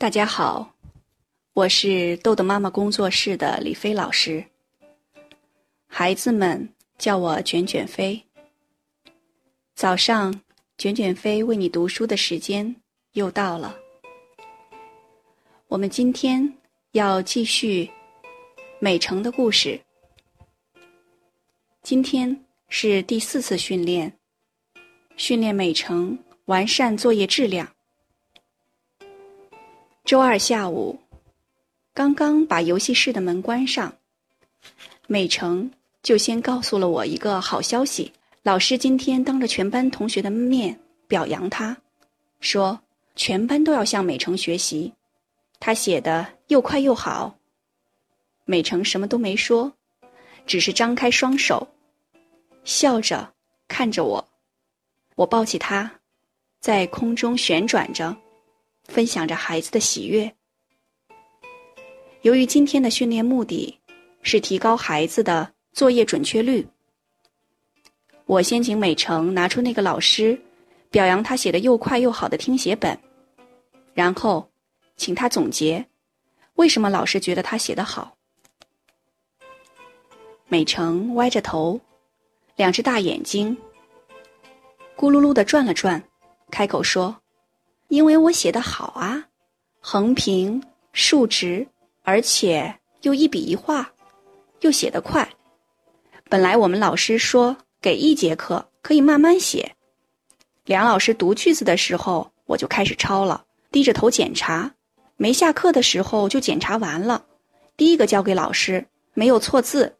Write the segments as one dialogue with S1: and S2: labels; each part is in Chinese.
S1: 大家好，我是豆豆妈妈工作室的李飞老师。孩子们叫我卷卷飞。早上，卷卷飞为你读书的时间又到了。我们今天要继续美城的故事。今天是第四次训练，训练美城完善作业质量。周二下午，刚刚把游戏室的门关上，美成就先告诉了我一个好消息：老师今天当着全班同学的面表扬他，说全班都要向美成学习，他写的又快又好。美成什么都没说，只是张开双手，笑着看着我，我抱起他，在空中旋转着。分享着孩子的喜悦。由于今天的训练目的是提高孩子的作业准确率，我先请美成拿出那个老师表扬他写的又快又好的听写本，然后请他总结为什么老师觉得他写的好。美成歪着头，两只大眼睛咕噜噜的转了转，开口说。因为我写的好啊，横平竖直，而且又一笔一画，又写得快。本来我们老师说给一节课可以慢慢写，梁老师读句子的时候我就开始抄了，低着头检查，没下课的时候就检查完了，第一个交给老师，没有错字，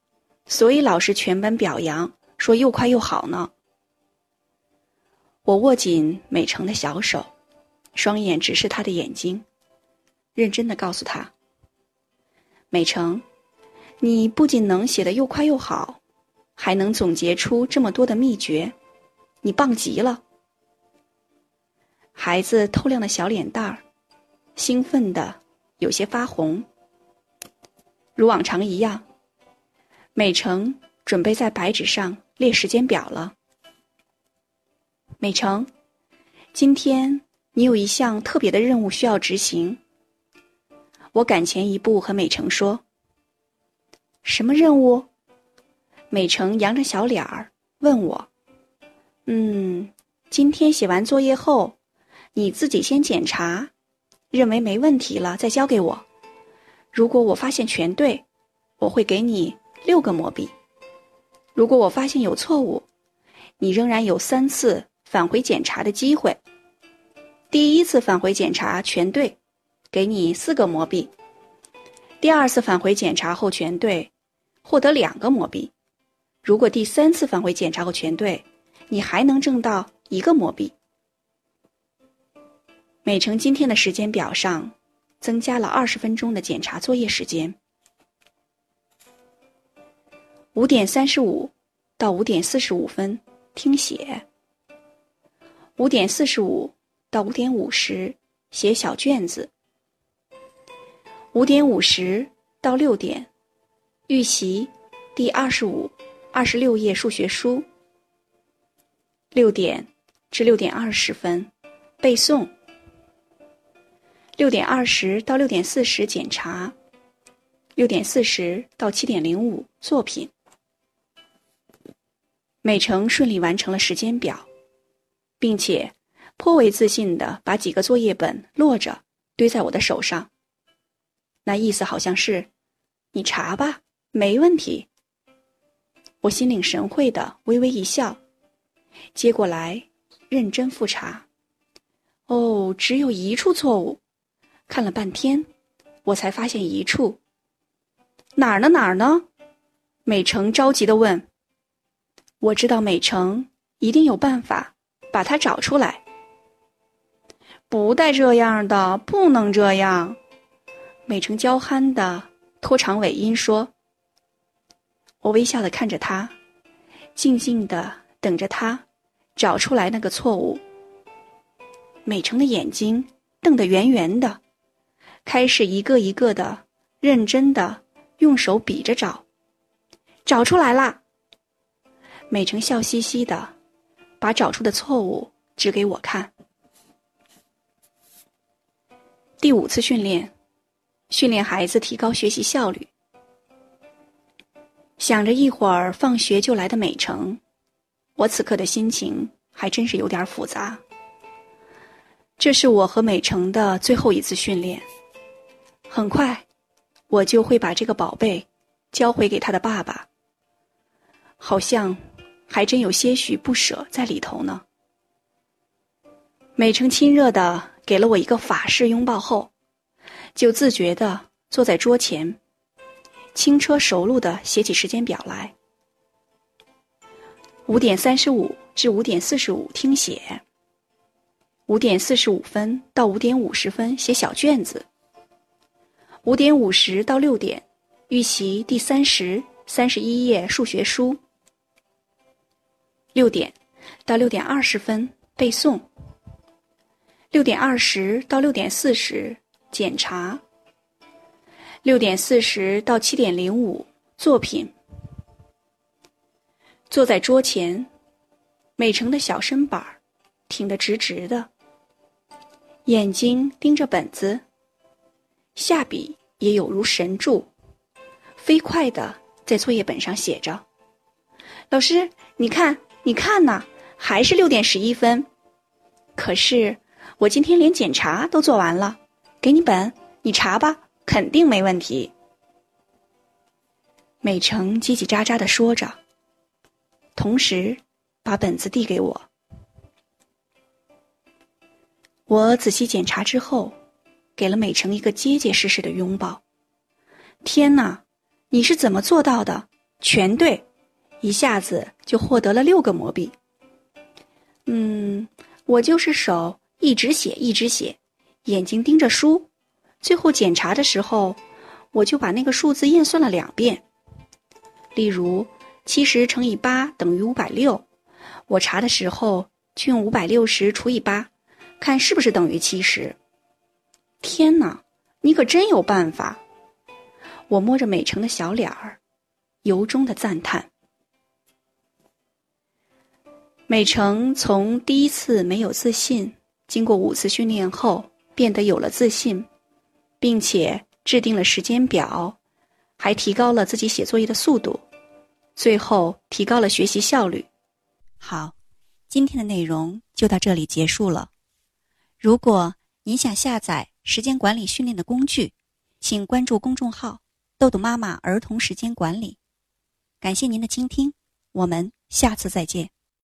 S1: 所以老师全班表扬，说又快又好呢。我握紧美成的小手。双眼直视他的眼睛，认真的告诉他：“美成，你不仅能写的又快又好，还能总结出这么多的秘诀，你棒极了。”孩子透亮的小脸蛋儿，兴奋的有些发红。如往常一样，美成准备在白纸上列时间表了。美成，今天。你有一项特别的任务需要执行。我赶前一步和美成说：“什么任务？”美成扬着小脸儿问我：“嗯，今天写完作业后，你自己先检查，认为没问题了再交给我。如果我发现全对，我会给你六个魔币；如果我发现有错误，你仍然有三次返回检查的机会。”第一次返回检查全对，给你四个魔币；第二次返回检查后全对，获得两个魔币；如果第三次返回检查后全对，你还能挣到一个魔币。美成今天的时间表上增加了二十分钟的检查作业时间，五点三十五到五点四十五分听写，五点四十五。到五点五十写小卷子。五点五十到六点预习第二十五、二十六页数学书。六点至六点二十分背诵。六点二十到六点四十检查。六点四十到七点零五作品。美成顺利完成了时间表，并且。颇为自信的把几个作业本摞着堆在我的手上，那意思好像是，你查吧，没问题。我心领神会的微微一笑，接过来认真复查。哦，只有一处错误，看了半天，我才发现一处。哪儿呢？哪儿呢？美成着急的问。我知道美成一定有办法把它找出来。不带这样的，不能这样。美成娇憨的拖长尾音说：“我微笑的看着他，静静的等着他找出来那个错误。”美成的眼睛瞪得圆圆的，开始一个一个的认真的用手比着找，找出来啦。美成笑嘻嘻的把找出的错误指给我看。第五次训练，训练孩子提高学习效率。想着一会儿放学就来的美城，我此刻的心情还真是有点复杂。这是我和美城的最后一次训练，很快，我就会把这个宝贝交回给他的爸爸。好像还真有些许不舍在里头呢。美城亲热的给了我一个法式拥抱后，就自觉的坐在桌前，轻车熟路的写起时间表来。五点三十五至五点四十五听写。五点四十五分到五点五十分写小卷子。五点五十到六点预习第三十三十一页数学书。六点到六点二十分背诵。六点二十到六点四十检查。六点四十到七点零五作品。坐在桌前，美成的小身板儿挺得直直的，眼睛盯着本子，下笔也有如神助，飞快的在作业本上写着：“老师，你看，你看呐，还是六点十一分。可是。”我今天连检查都做完了，给你本，你查吧，肯定没问题。美成叽叽喳喳的说着，同时把本子递给我。我仔细检查之后，给了美成一个结结实实的拥抱。天哪，你是怎么做到的？全对，一下子就获得了六个魔币。嗯，我就是手。一直写，一直写，眼睛盯着书，最后检查的时候，我就把那个数字验算了两遍。例如，七十乘以八等于五百六，我查的时候就用五百六十除以八，看是不是等于七十。天哪，你可真有办法！我摸着美成的小脸儿，由衷的赞叹。美成从第一次没有自信。经过五次训练后，变得有了自信，并且制定了时间表，还提高了自己写作业的速度，最后提高了学习效率。
S2: 好，今天的内容就到这里结束了。如果您想下载时间管理训练的工具，请关注公众号“豆豆妈妈儿童时间管理”。感谢您的倾听，我们下次再见。